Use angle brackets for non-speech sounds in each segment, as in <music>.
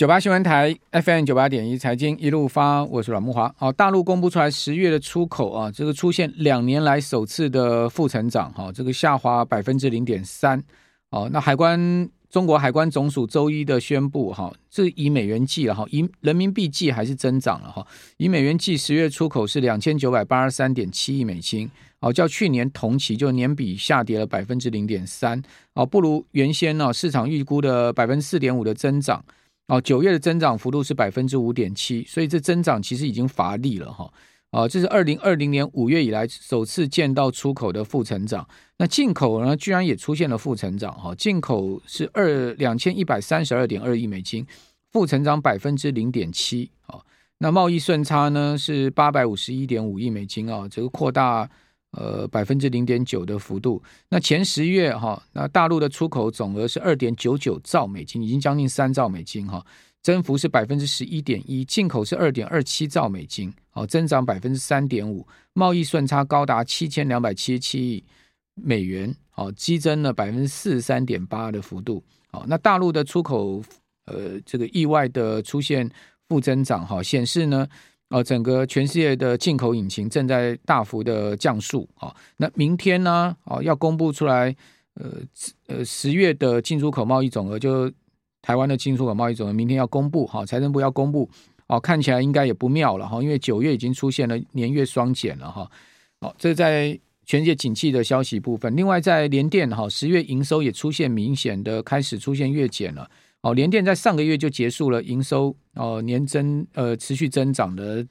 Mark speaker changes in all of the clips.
Speaker 1: 九八新闻台 FM 九八点一财经一路发，我是阮慕华。好，大陆公布出来十月的出口啊，这个出现两年来首次的负成长，哈，这个下滑百分之零点三。哦，那海关中国海关总署周一的宣布，哈，这以美元计了哈，以人民币计还是增长了哈。以美元计，十月出口是两千九百八十三点七亿美金，哦，较去年同期就年比下跌了百分之零点三，哦，不如原先呢市场预估的百分之四点五的增长。哦，九月的增长幅度是百分之五点七，所以这增长其实已经乏力了哈。啊，这是二零二零年五月以来首次见到出口的负成长。那进口呢，居然也出现了负成长哈。进口是二两千一百三十二点二亿美金，负成长百分之零点七。啊，那贸易顺差呢是八百五十一点五亿美金啊，这个扩大。呃，百分之零点九的幅度。那前十月哈，那大陆的出口总额是二点九九兆美金，已经将近三兆美金哈，增幅是百分之十一点一。进口是二点二七兆美金，好，增长百分之三点五。贸易顺差高达七千两百七十七亿美元，好，激增了百分之四十三点八的幅度。好，那大陆的出口呃，这个意外的出现负增长哈，显示呢。哦，整个全世界的进口引擎正在大幅的降速啊。那明天呢？哦，要公布出来，呃呃，十月的进出口贸易总额，就台湾的进出口贸易总额，明天要公布。哈，财政部要公布。哦，看起来应该也不妙了哈，因为九月已经出现了年月双减了哈。好，这在全世界景气的消息部分。另外，在联电哈，十月营收也出现明显的开始出现月减了。哦，联电在上个月就结束了营收哦年增呃持续增长的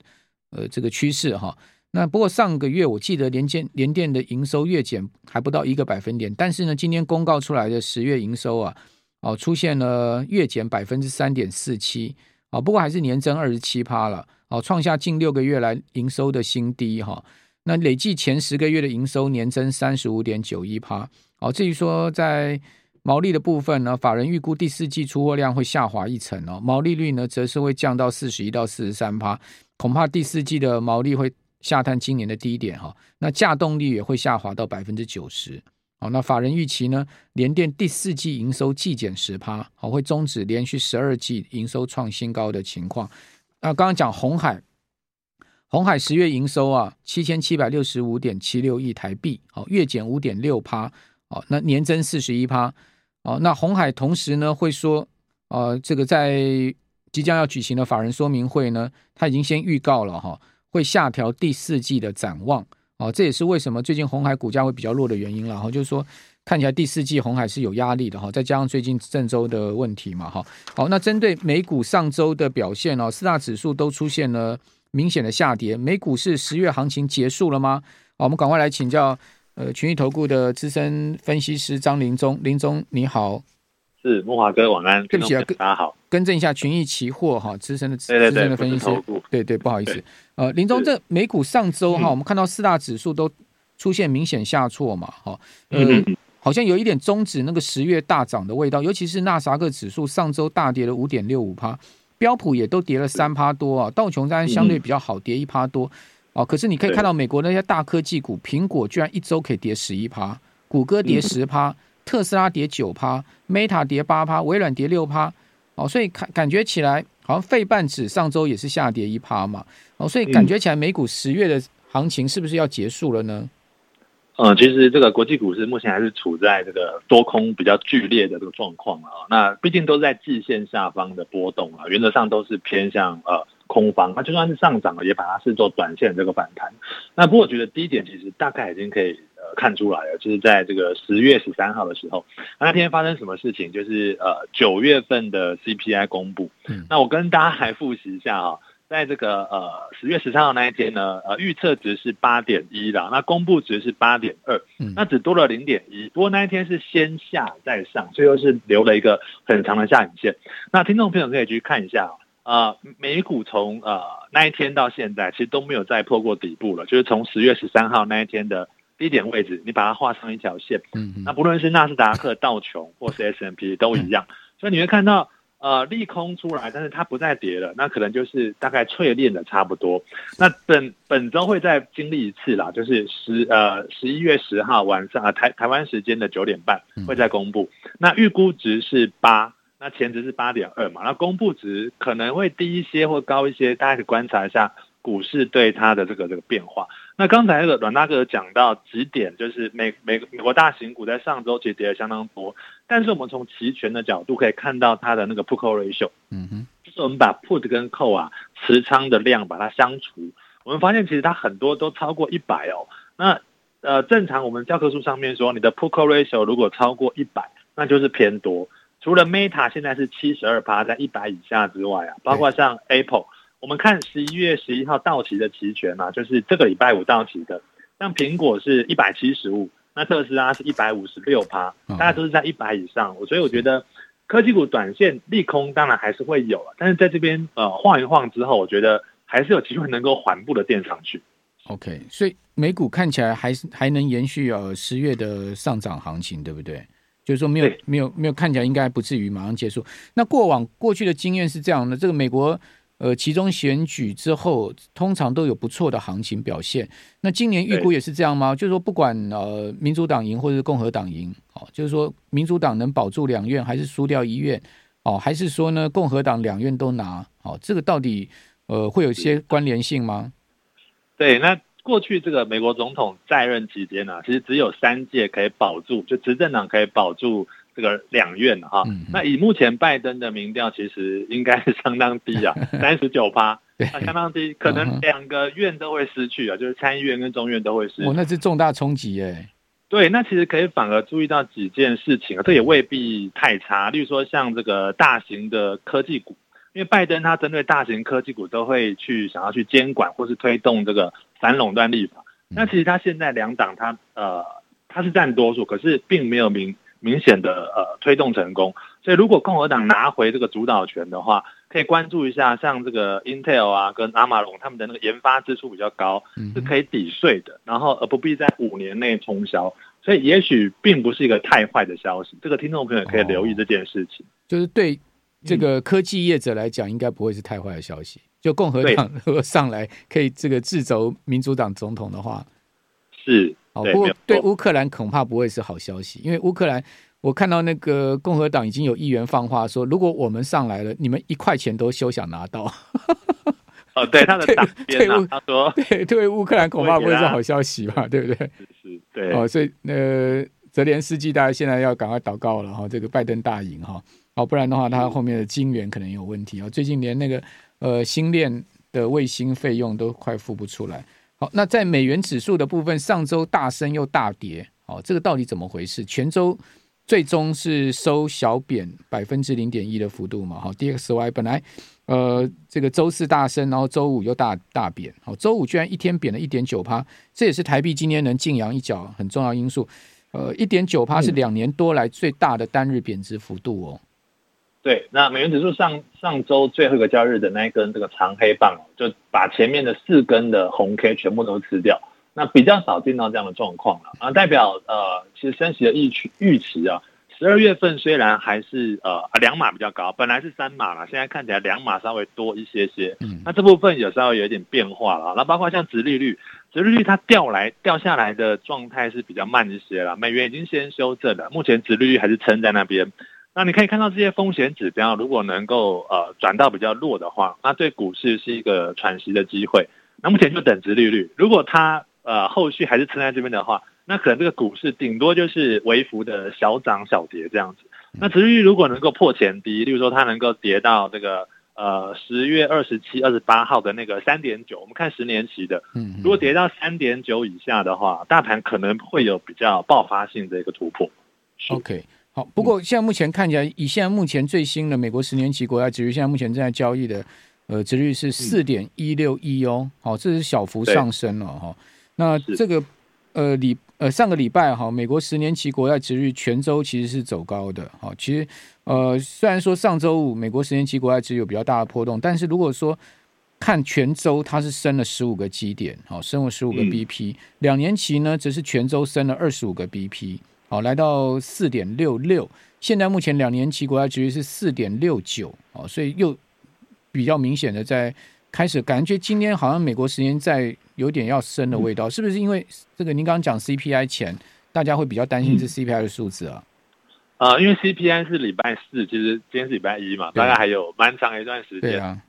Speaker 1: 呃这个趋势哈。那不过上个月我记得联电联电的营收月减还不到一个百分点，但是呢，今天公告出来的十月营收啊，哦出现了月减百分之三点四七啊，不过还是年增二十七趴了，哦创下近六个月来营收的新低哈。那累计前十个月的营收年增三十五点九一趴。哦，至于说在毛利的部分呢，法人预估第四季出货量会下滑一成哦，毛利率呢则是会降到四十一到四十三趴，恐怕第四季的毛利会下探今年的低点哈。那价动力也会下滑到百分之九十。好，那法人预期呢，联电第四季营收季减十趴，好，会终止连续十二季营收创新高的情况。那刚刚讲红海，红海十月营收啊七千七百六十五点七六亿台币，好，月减五点六趴，哦，那年增四十一趴。哦，那红海同时呢会说，呃，这个在即将要举行的法人说明会呢，他已经先预告了哈，会下调第四季的展望。哦，这也是为什么最近红海股价会比较弱的原因了哈，就是说看起来第四季红海是有压力的哈，再加上最近郑州的问题嘛哈。好，那针对美股上周的表现哦，四大指数都出现了明显的下跌，美股是十月行情结束了吗？好，我们赶快来请教。呃，群益投顾的资深分析师张林忠，林忠你好，
Speaker 2: 是木华哥晚安，
Speaker 1: 对不起啊，
Speaker 2: 大家好，
Speaker 1: 更正一下群益期货哈，资深的资深的分析师，对对，不好意思，呃，林宗这美股上周哈，我们看到四大指数都出现明显下挫嘛，哈，呃，好像有一点终止那个十月大涨的味道，尤其是纳斯达克指数上周大跌了五点六五趴，标普也都跌了三趴多啊，道琼斯相对比较好，跌一趴多。哦，可是你可以看到美国那些大科技股，苹果居然一周可以跌十一趴，谷歌跌十趴，特斯拉跌九趴，Meta 跌八趴，微软跌六趴。哦，所以感感觉起来好像费半指上周也是下跌一趴嘛。哦，所以感觉起来美股十月的行情是不是要结束了呢？
Speaker 2: 嗯，其实这个国际股市目前还是处在这个多空比较剧烈的这个状况啊。那毕竟都在季线下方的波动啊，原则上都是偏向呃。空方，那就算是上涨了，也把它视作短线这个反弹。那不过我觉得低点其实大概已经可以呃看出来了，就是在这个十月十三号的时候，那天发生什么事情？就是呃九月份的 CPI 公布。嗯，那我跟大家还复习一下哈，在这个呃十月十三号那一天呢，呃预测值是八点一的，那公布值是八点二，那只多了零点一。不过那一天是先下再上，最后是留了一个很长的下影线。那听众朋友可以去看一下。啊、呃，美股从呃那一天到现在，其实都没有再破过底部了。就是从十月十三号那一天的低点位置，你把它画上一条线，嗯，嗯，那不论是纳斯达克、道琼或是 S&P 都一样。所以你会看到，呃，利空出来，但是它不再跌了，那可能就是大概淬炼的差不多。那本本周会再经历一次啦，就是十呃十一月十号晚上啊台台湾时间的九点半会再公布。那预估值是八。那前值是八点二嘛，那公布值可能会低一些或高一些，大家可以观察一下股市对它的这个这个变化。那刚才那个阮大哥讲到几点，就是美美美国大型股在上周其实跌的相当多，但是我们从期权的角度可以看到它的那个 put call ratio，嗯哼，就是我们把 put 跟 call 啊持仓的量把它相除，我们发现其实它很多都超过一百哦。那呃正常我们教科书上面说，你的 put call ratio 如果超过一百，那就是偏多。除了 Meta 现在是七十二趴，在一百以下之外啊，包括像 Apple，我们看十一月十一号到期的期权嘛，就是这个礼拜五到期的，像苹果是一百七十五，那特斯拉是一百五十六趴，大家都是在一百以上，所以我觉得科技股短线利空当然还是会有，但是在这边呃晃一晃之后，我觉得还是有机会能够缓步的垫上去。
Speaker 1: OK，所以美股看起来还是还能延续呃十月的上涨行情，对不对？就是说没有没有没有看起来应该不至于马上结束。那过往过去的经验是这样的，这个美国呃其中选举之后，通常都有不错的行情表现。那今年预估也是这样吗？就是说不管呃民主党赢或者是共和党赢，哦，就是说民主党能保住两院还是输掉一院，哦，还是说呢共和党两院都拿，哦，这个到底呃会有些关联性吗？
Speaker 2: 对，那。过去这个美国总统在任期间呢、啊，其实只有三届可以保住，就执政党可以保住这个两院哈。嗯、那以目前拜登的民调，其实应该是相当低啊，<laughs> 三十九趴，相当低，可能两个院都会失去啊，就是参议院跟中院都会失去。
Speaker 1: 哦，那是重大冲击耶。
Speaker 2: 对，那其实可以反而注意到几件事情啊，这也未必太差。例如说，像这个大型的科技股。因为拜登他针对大型科技股都会去想要去监管或是推动这个反垄断立法，那其实他现在两党他呃他是占多数，可是并没有明明显的呃推动成功，所以如果共和党拿回这个主导权的话，可以关注一下像这个 Intel 啊跟阿马龙他们的那个研发支出比较高，是可以抵税的，然后而不必在五年内冲销，所以也许并不是一个太坏的消息，这个听众朋友可以留意这件事情，
Speaker 1: 就是对。这个科技业者来讲，应该不会是太坏的消息。就共和党如果上来可以这个制肘民主党总统的话，
Speaker 2: 是
Speaker 1: 哦。不过对乌克兰恐怕不会是好消息，因为乌克兰，我看到那个共和党已经有议员放话说，如果我们上来了，你们一块钱都休想拿到。
Speaker 2: 哦，对他的 <laughs> 党鞭啊，他说
Speaker 1: 对对乌克兰恐怕不会是好消息吧？对不对？
Speaker 2: 是，对。
Speaker 1: 哦，所以呃，泽连斯基大家现在要赶快祷告了哈，这个拜登大赢哈。哦，不然的话，他后面的晶元可能有问题啊。最近连那个呃星链的卫星费用都快付不出来。好，那在美元指数的部分，上周大升又大跌，哦，这个到底怎么回事？全周最终是收小贬百分之零点一的幅度嘛？好，DXY 本来呃这个周四大升，然后周五又大大贬，好，周五居然一天贬了一点九趴，这也是台币今天能劲扬一脚很重要因素。呃，一点九趴是两年多来最大的单日贬值幅度哦。
Speaker 2: 对，那美元指数上上周最后一个交易日的那一根这个长黑棒，就把前面的四根的红 K 全部都吃掉。那比较少见到这样的状况了啊，代表呃，其实升息的预期预期啊，十二月份虽然还是呃两码比较高，本来是三码了，现在看起来两码稍微多一些些。嗯，那这部分有稍微有一点变化了。那包括像殖利率，殖利率它掉来掉下来的状态是比较慢一些了。美元已经先修正了，目前殖利率还是撑在那边。那你可以看到这些风险指标，如果能够呃转到比较弱的话，那对股市是一个喘息的机会。那目前就等殖利率，如果它呃后续还是撑在这边的话，那可能这个股市顶多就是微幅的小涨小跌这样子。那殖利率如果能够破前低，例如说它能够跌到这个呃十月二十七、二十八号的那个三点九，我们看十年期的，嗯，如果跌到三点九以下的话，大盘可能会有比较爆发性的一个突破。
Speaker 1: OK。好，不过现在目前看起来，以现在目前最新的美国十年期国债值率，现在目前正在交易的，呃，值率是四点一六一哦，好，这是小幅上升了哈。那这个呃礼呃上个礼拜哈，美国十年期国债值率全周其实是走高的，好，其实呃虽然说上周五美国十年期国债殖有比较大的波动，但是如果说看全周，它是升了十五个基点，好，升了十五个 BP，两年期呢则是全周升了二十五个 BP。好，来到四点六六，现在目前两年期国债值率是四点六九，哦，所以又比较明显的在开始感觉今天好像美国十年债有点要升的味道，嗯、是不是因为这个您刚刚讲 CPI 前，大家会比较担心这 CPI 的数字啊？
Speaker 2: 呃，因为 CPI 是礼拜四，其实今天是礼拜一嘛，大概还有蛮长一段时间。啊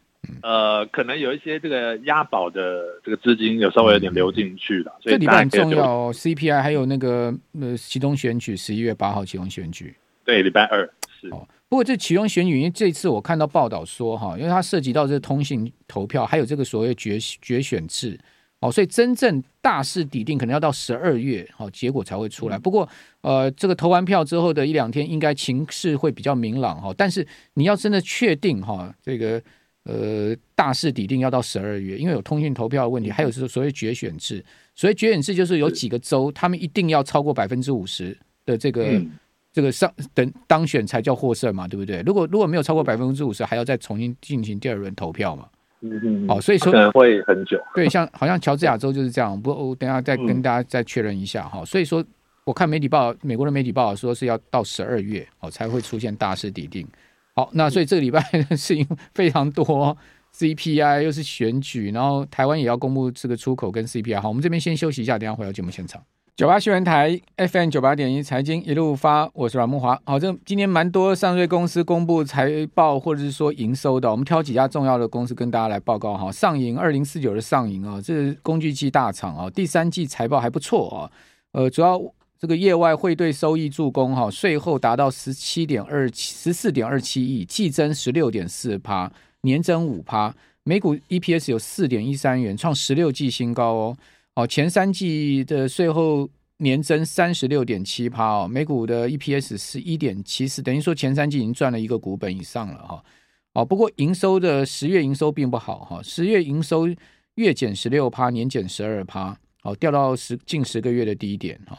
Speaker 2: 嗯、呃，可能有一些这个押宝的这个资金有稍微有点流进去了，嗯、所以
Speaker 1: 这礼拜很重要哦。CPI 还有那个呃其中选举，十一月八号其中选举，
Speaker 2: 对，礼拜二是。
Speaker 1: 哦，不过这其中选举，因为这次我看到报道说哈，因为它涉及到这个通信投票，还有这个所谓决决选制，哦，所以真正大势底定可能要到十二月，哦，结果才会出来。嗯、不过呃，这个投完票之后的一两天，应该情势会比较明朗哈。但是你要真的确定哈，这个。呃，大势底定要到十二月，因为有通讯投票的问题，还有是所谓决选制。所谓决选制就是有几个州，他们一定要超过百分之五十的这个、嗯、这个上等当选才叫获胜嘛，对不对？如果如果没有超过百分之五十，还要再重新进行第二轮投票嘛。嗯哦，所以说可能
Speaker 2: 会很久。
Speaker 1: 对，像好像乔治亚州就是这样。不过我等下再跟大家再确认一下哈、嗯。所以说，我看媒体报道，美国的媒体报道说是要到十二月哦才会出现大势底定。好，那所以这个礼拜的事情非常多，CPI 又是选举，然后台湾也要公布这个出口跟 CPI。好，我们这边先休息一下，等下回到节目现场。九八新闻台 FM 九八点一财经一路发，我是阮慕驊。好，这今天蛮多上市公司公布财报或者是说营收的，我们挑几家重要的公司跟大家来报告哈。上银二零四九的上银啊，这是工具机大厂啊，第三季财报还不错啊，呃，主要。这个业外汇兑收益助攻哈，税后达到十七点二七十四点二七亿，季增十六点四趴，年增五趴，每股 EPS 有四点一三元，创十六季新高哦。哦，前三季的税后年增三十六点七趴哦，每股的 EPS 是一点七四，等于说前三季已经赚了一个股本以上了哈。哦，不过营收的十月营收并不好哈，十月营收月减十六趴，年减十二趴，哦，掉到十近十个月的低点哈。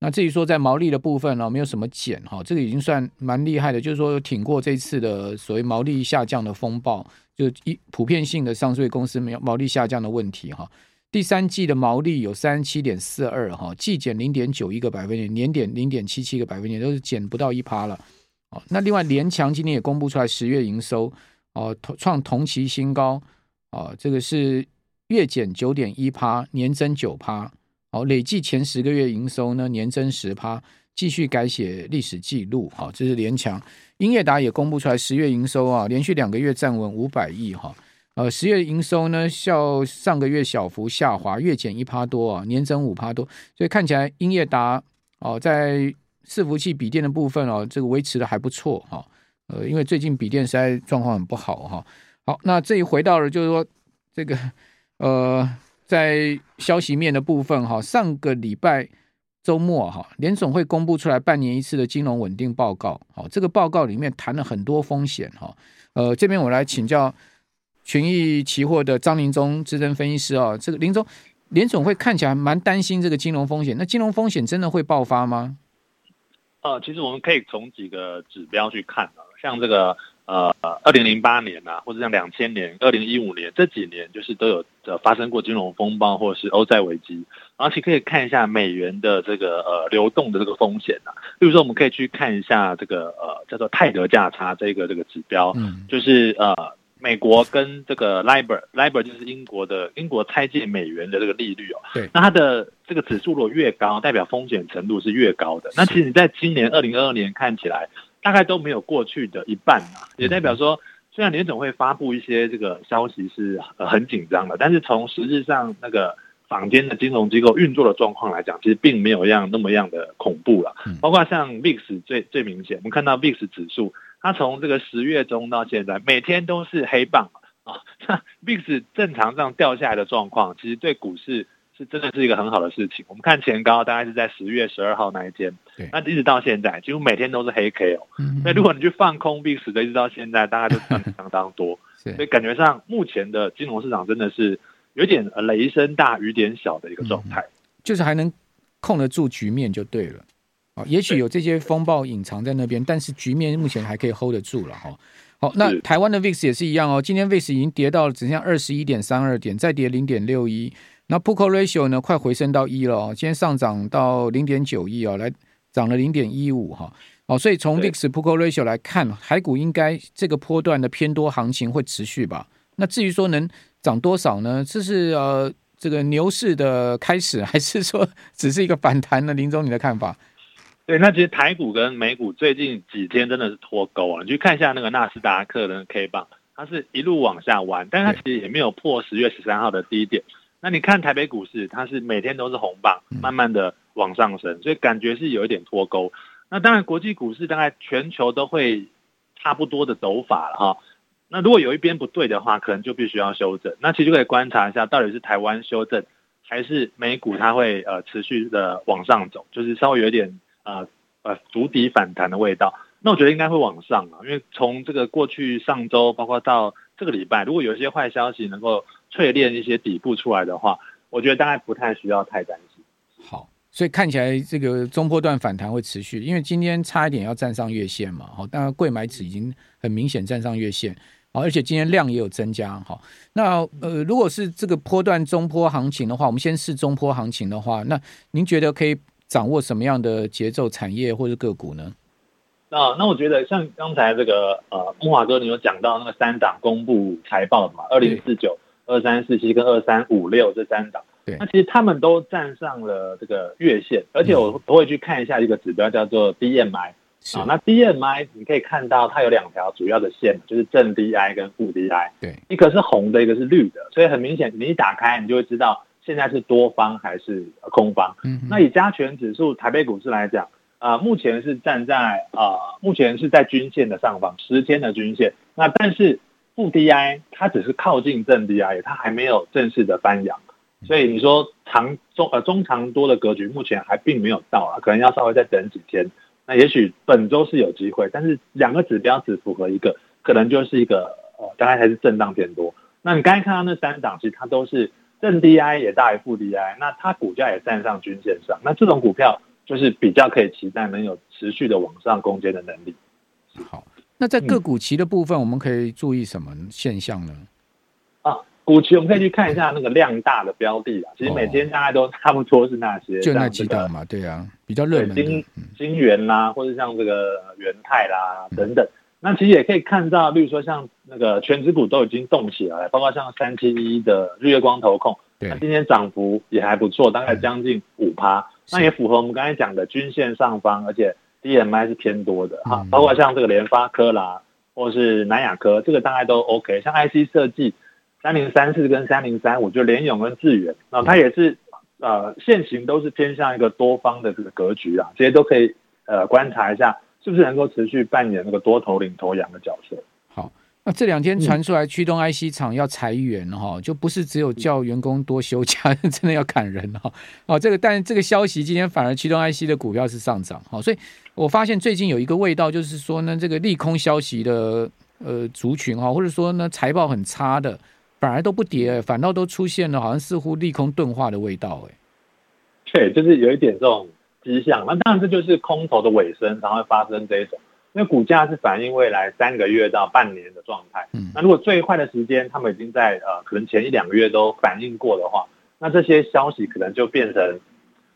Speaker 1: 那至于说在毛利的部分呢，没有什么减哈，这个已经算蛮厉害的，就是说挺过这次的所谓毛利下降的风暴，就一普遍性的上市公司没有毛利下降的问题哈。第三季的毛利有三十七点四二哈，季减零点九一个百分点，年减零点七七个百分点，都是减不到一趴了。哦，那另外联强今天也公布出来十月营收哦，创同期新高哦，这个是月减九点一趴，年增九趴。好，累计前十个月营收呢，年增十趴，继续改写历史记录。好，这是联强。英业达也公布出来十月营收啊，连续两个月站稳五百亿哈。呃，十月营收呢，较上个月小幅下滑，月减一趴多啊，年增五趴多。所以看起来英业达哦，在伺服器笔电的部分哦，这个维持的还不错哈。呃，因为最近笔电实在状况很不好哈。好，那这一回到了就是说这个呃。在消息面的部分，哈，上个礼拜周末，哈，联总会公布出来半年一次的金融稳定报告，好，这个报告里面谈了很多风险，哈，呃，这边我来请教群益期货的张林忠资深分析师啊，这个林忠，联总会看起来蛮担心这个金融风险，那金融风险真的会爆发吗？
Speaker 2: 呃，其实我们可以从几个指标去看啊，像这个。呃，二零零八年呐、啊，或者像两千年、二零一五年这几年，就是都有呃发生过金融风暴或者是欧债危机，而且可以看一下美元的这个呃流动的这个风险呐、啊。例如说，我们可以去看一下这个呃叫做泰德价差这个这个指标，嗯，就是呃美国跟这个 LIBOR，LIBOR 就是英国的英国拆借美元的这个利率哦，对，那它的这个指数如果越高，代表风险程度是越高的。那其实你在今年二零二二年看起来。大概都没有过去的一半啊，也代表说，虽然联总会发布一些这个消息是很紧张的，但是从实质上那个坊间的金融机构运作的状况来讲，其实并没有样那么样的恐怖了。包括像 VIX 最最明显，我们看到 VIX 指数，它从这个十月中到现在，每天都是黑棒啊。<laughs> 那 VIX 正常这样掉下来的状况，其实对股市。是真的是一个很好的事情。我们看前高大概是在十月十二号那一天，那一直到现在几乎每天都是黑 K 哦。那如果你去放空 VIX 的，一直到现在，大概都涨相当多。<laughs> 所以感觉上目前的金融市场真的是有点雷声大雨点小的一个状态，
Speaker 1: 就是还能控得住局面就对了。啊，也许有这些风暴隐藏在那边，但是局面目前还可以 hold 得住了哈。好，那台湾的 VIX 也是一样哦。今天 VIX 已经跌到了只剩下二十一点三二点，再跌零点六一。那 Put Call Ratio 呢，快回升到一了哦，今天上涨到零点九一哦，来涨了零点一五哈，哦，所以从 VIX Put Call Ratio 来看，海股应该这个波段的偏多行情会持续吧？那至于说能涨多少呢？这是呃这个牛市的开始，还是说只是一个反弹呢？林总，你的看法？
Speaker 2: 对，那其实台股跟美股最近几天真的是脱钩啊！你去看一下那个纳斯达克的 K 棒，它是一路往下弯，但它其实也没有破十月十三号的低点。那你看台北股市，它是每天都是红棒，慢慢的往上升，所以感觉是有一点脱钩。那当然，国际股市大概全球都会差不多的走法了哈。那如果有一边不对的话，可能就必须要修正。那其实就可以观察一下，到底是台湾修正，还是美股它会呃持续的往上走，就是稍微有一点。呃呃，足底反弹的味道，那我觉得应该会往上啊，因为从这个过去上周，包括到这个礼拜，如果有一些坏消息能够淬炼一些底部出来的话，我觉得大概不太需要太担心。
Speaker 1: 好，所以看起来这个中波段反弹会持续，因为今天差一点要站上月线嘛，好，当然柜买指已经很明显站上月线，好，而且今天量也有增加，好，那呃，如果是这个波段中波行情的话，我们先试中波行情的话，那您觉得可以？掌握什么样的节奏产业或者个股呢？
Speaker 2: 那那我觉得像刚才这个呃木华哥你有讲到那个三档公布财报的嘛，二零四九、二三四七跟二三五六这三档，对，那其实他们都站上了这个月线，而且我都会去看一下一个指标叫做 DMI 啊，那 DMI 你可以看到它有两条主要的线，就是正 DI 跟负 DI，对，一个是红的，一个是绿的，所以很明显你一打开你就会知道。现在是多方还是空方？嗯，那以加权指数台北股市来讲，啊、呃，目前是站在啊、呃，目前是在均线的上方，十天的均线。那但是负 DI 它只是靠近正 DI，它还没有正式的翻扬，所以你说长中呃中长多的格局目前还并没有到啊，可能要稍微再等几天。那也许本周是有机会，但是两个指标只符合一个，可能就是一个呃，大概还是震荡偏多。那你刚才看到那三档，其实它都是。正 DI 也大于负 DI，那它股价也站上均线上，那这种股票就是比较可以期待能有持续的往上攻坚的能力。
Speaker 1: 好，那在个股期的部分，我们可以注意什么现象呢？
Speaker 2: 啊，股期我们可以去看一下那个量大的标的啊，其实每天大概都差不多是那些，
Speaker 1: 就那几档嘛，对啊，比较热门的
Speaker 2: 晶晶圆啦，或者像这个元泰啦等等。那其实也可以看到，例如说像那个全值股都已经动起来了，包括像三七一的日月光投控，那今天涨幅也还不错，大概将近五趴，那也符合我们刚才讲的均线上方，而且 DMI 是偏多的哈，包括像这个联发科啦，或是南亚科，这个大概都 OK。像 IC 设计三零三四跟三零三五，就联咏跟智远，那它也是呃现行都是偏向一个多方的这个格局啊，这些都可以呃观察一下。是不是能够持续扮演那个多头领头羊的角色？
Speaker 1: 好，那这两天传出来驱动 IC 厂要裁员哈、嗯，就不是只有叫员工多休假，<laughs> 真的要砍人哈。哦，这个，但是这个消息今天反而驱动 IC 的股票是上涨，好，所以我发现最近有一个味道，就是说呢，这个利空消息的呃族群哈，或者说呢财报很差的，反而都不跌，反倒都出现了好像似乎利空钝化的味道，哎，
Speaker 2: 对，就是有一点这种。迹象，那当然这就是空头的尾声才会发生这一种，因为股价是反映未来三个月到半年的状态。嗯，那如果最坏的时间他们已经在呃可能前一两个月都反映过的话，那这些消息可能就变成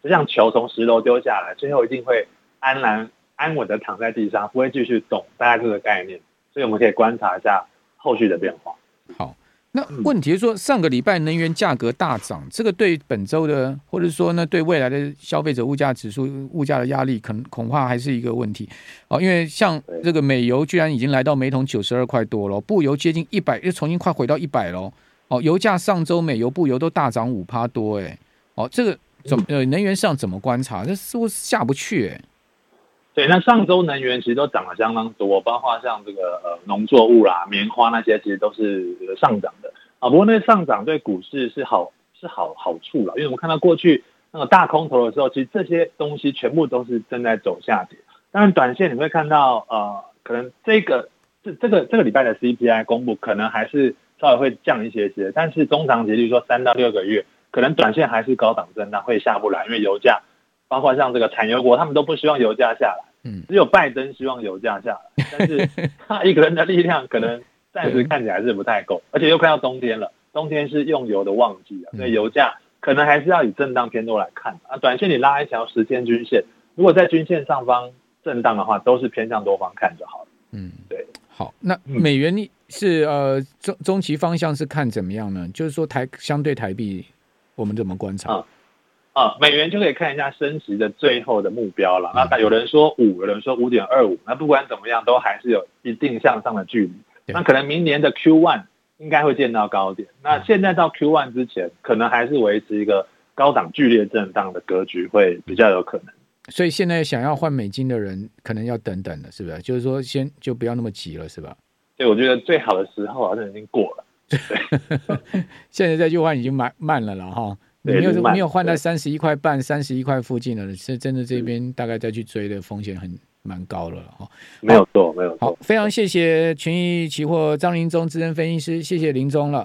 Speaker 2: 就像球从十楼丢下来，最后一定会安然安稳的躺在地上，不会继续动，大概这个概念。所以我们可以观察一下后续的变化。
Speaker 1: 好。那问题是说，上个礼拜能源价格大涨，这个对本周的，或者说呢，对未来的消费者物价指数、物价的压力，可能恐怕还是一个问题。哦，因为像这个美油居然已经来到每桶九十二块多了，布油接近一百，又重新快回到一百了。哦，油价上周美油、布油都大涨五趴多，哎，哦，这个怎么呃，能源上怎么观察？这似乎下不去，哎。
Speaker 2: 对，那上周能源其实都涨了相当多，包括像这个呃农作物啦、棉花那些，其实都是上涨的啊。不过那上涨对股市是好是好好处了，因为我们看到过去那个大空头的时候，其实这些东西全部都是正在走下跌。当然，短线你会看到呃，可能这个这这个这个礼拜的 CPI 公布，可能还是稍微会降一些些，但是中长期，例如说三到六个月，可能短线还是高档震荡，会下不来，因为油价。包括像这个产油国，他们都不希望油价下来，嗯，只有拜登希望油价下来，但是 <laughs> 他一个人的力量可能暂时看起来是不太够，而且又快到冬天了，冬天是用油的旺季啊，所以油价可能还是要以震荡偏多来看啊。短线你拉一条十天均线，如果在均线上方震荡的话，都是偏向多方看就好了。嗯，对。
Speaker 1: 好，那美元是呃中中期方向是看怎么样呢？就是说台相对台币，我们怎么观察？
Speaker 2: 啊啊，美元就可以看一下升值的最后的目标了。那有人说五，有人说五点二五，那不管怎么样，都还是有一定向上的距离。那可能明年的 Q one 应该会见到高点。那现在到 Q one 之前，可能还是维持一个高档剧烈震荡的格局，会比较有可能。
Speaker 1: 所以现在想要换美金的人，可能要等等了，是不是？就是说，先就不要那么急了，是吧？
Speaker 2: 对，我觉得最好的时候好像已经过了。<laughs>
Speaker 1: 现在再去换已经慢慢了了哈。你没有没有换到三十一块半、三十一块附近了，是真的这边大概再去追的风险很蛮高了哈。
Speaker 2: 没有错，没有错。
Speaker 1: 好，非常谢谢群益期货张林忠资深分析师，谢谢林忠了。